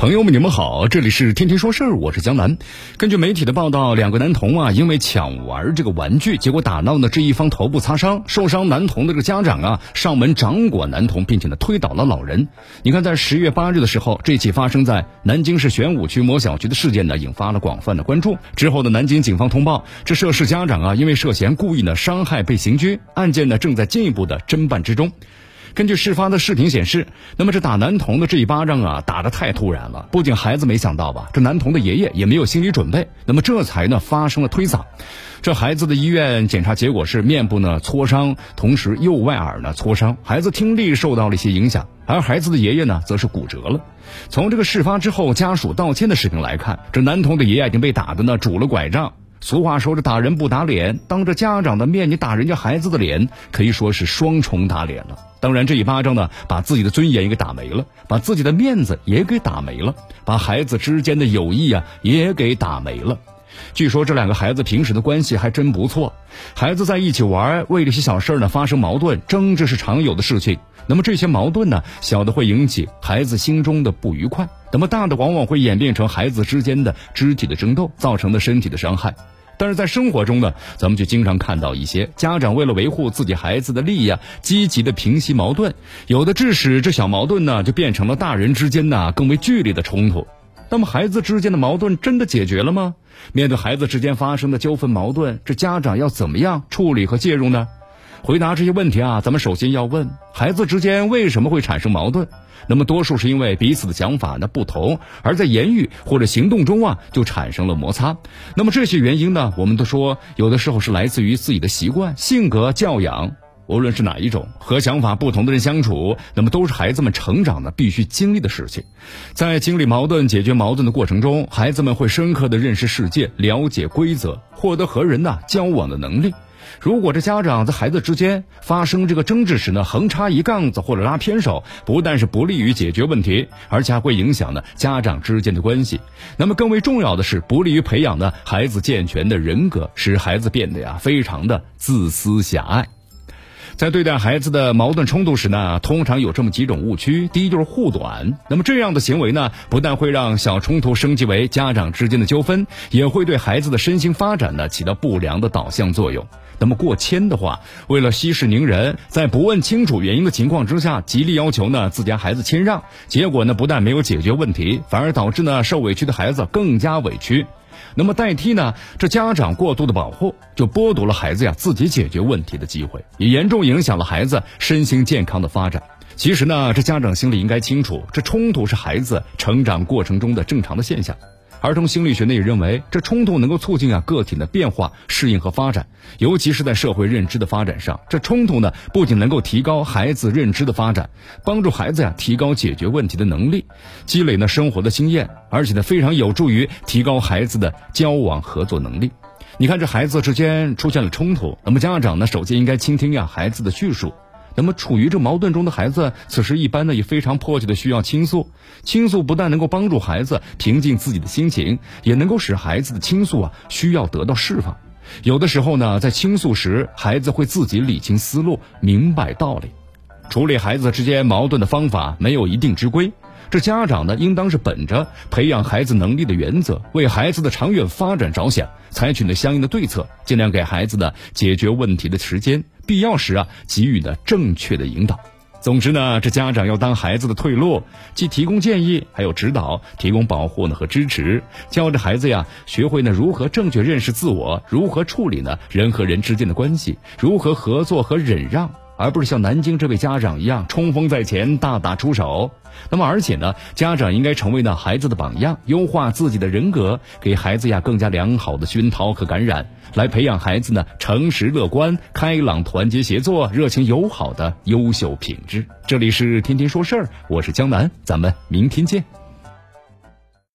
朋友们，你们好，这里是天天说事儿，我是江南。根据媒体的报道，两个男童啊，因为抢玩这个玩具，结果打闹呢，这一方头部擦伤，受伤男童的这个家长啊，上门掌掴男童，并且呢推倒了老人。你看，在十月八日的时候，这起发生在南京市玄武区某小区的事件呢，引发了广泛的关注。之后呢，南京警方通报，这涉事家长啊，因为涉嫌故意呢伤害被刑拘，案件呢正在进一步的侦办之中。根据事发的视频显示，那么这打男童的这一巴掌啊，打得太突然了。不仅孩子没想到吧，这男童的爷爷也没有心理准备，那么这才呢发生了推搡。这孩子的医院检查结果是面部呢挫伤，同时右外耳呢挫伤，孩子听力受到了一些影响，而孩子的爷爷呢则是骨折了。从这个事发之后家属道歉的视频来看，这男童的爷爷已经被打的呢拄了拐杖。俗话说：“这打人不打脸，当着家长的面你打人家孩子的脸，可以说是双重打脸了。当然，这一巴掌呢，把自己的尊严也给打没了，把自己的面子也给打没了，把孩子之间的友谊啊也给打没了。据说这两个孩子平时的关系还真不错，孩子在一起玩，为这些小事呢发生矛盾争执是常有的事情。那么这些矛盾呢，小的会引起孩子心中的不愉快，那么大的往往会演变成孩子之间的肢体的争斗，造成的身体的伤害。”但是在生活中呢，咱们就经常看到一些家长为了维护自己孩子的利益啊，积极的平息矛盾，有的致使这小矛盾呢就变成了大人之间呢更为剧烈的冲突。那么孩子之间的矛盾真的解决了吗？面对孩子之间发生的纠纷矛盾，这家长要怎么样处理和介入呢？回答这些问题啊，咱们首先要问孩子之间为什么会产生矛盾？那么多数是因为彼此的想法呢不同，而在言语或者行动中啊就产生了摩擦。那么这些原因呢，我们都说有的时候是来自于自己的习惯、性格、教养，无论是哪一种，和想法不同的人相处，那么都是孩子们成长的必须经历的事情。在经历矛盾、解决矛盾的过程中，孩子们会深刻的认识世界、了解规则，获得和人呐交往的能力。如果这家长在孩子之间发生这个争执时呢，横插一杠子或者拉偏手，不但是不利于解决问题，而且还会影响呢家长之间的关系。那么更为重要的是，不利于培养呢孩子健全的人格，使孩子变得呀非常的自私狭隘。在对待孩子的矛盾冲突时呢，通常有这么几种误区。第一就是护短，那么这样的行为呢，不但会让小冲突升级为家长之间的纠纷，也会对孩子的身心发展呢起到不良的导向作用。那么过谦的话，为了息事宁人，在不问清楚原因的情况之下，极力要求呢自家孩子谦让，结果呢不但没有解决问题，反而导致呢受委屈的孩子更加委屈。那么代替呢？这家长过度的保护，就剥夺了孩子呀自己解决问题的机会，也严重影响了孩子身心健康的发展。其实呢，这家长心里应该清楚，这冲突是孩子成长过程中的正常的现象。儿童心理学呢也认为，这冲突能够促进啊个体的变化、适应和发展，尤其是在社会认知的发展上。这冲突呢不仅能够提高孩子认知的发展，帮助孩子呀提高解决问题的能力，积累呢生活的经验，而且呢非常有助于提高孩子的交往合作能力。你看，这孩子之间出现了冲突，那么家长呢首先应该倾听呀孩子的叙述。那么处于这矛盾中的孩子，此时一般呢也非常迫切的需要倾诉。倾诉不但能够帮助孩子平静自己的心情，也能够使孩子的倾诉啊需要得到释放。有的时候呢，在倾诉时，孩子会自己理清思路，明白道理。处理孩子之间矛盾的方法没有一定之规。这家长呢，应当是本着培养孩子能力的原则，为孩子的长远发展着想，采取呢相应的对策，尽量给孩子的解决问题的时间，必要时啊给予呢正确的引导。总之呢，这家长要当孩子的退路，既提供建议，还有指导，提供保护呢和支持，教着孩子呀学会呢如何正确认识自我，如何处理呢人和人之间的关系，如何合作和忍让。而不是像南京这位家长一样冲锋在前、大打出手。那么，而且呢，家长应该成为呢孩子的榜样，优化自己的人格，给孩子呀更加良好的熏陶和感染，来培养孩子呢诚实、乐观、开朗、团结、协作、热情、友好的优秀品质。这里是天天说事儿，我是江南，咱们明天见。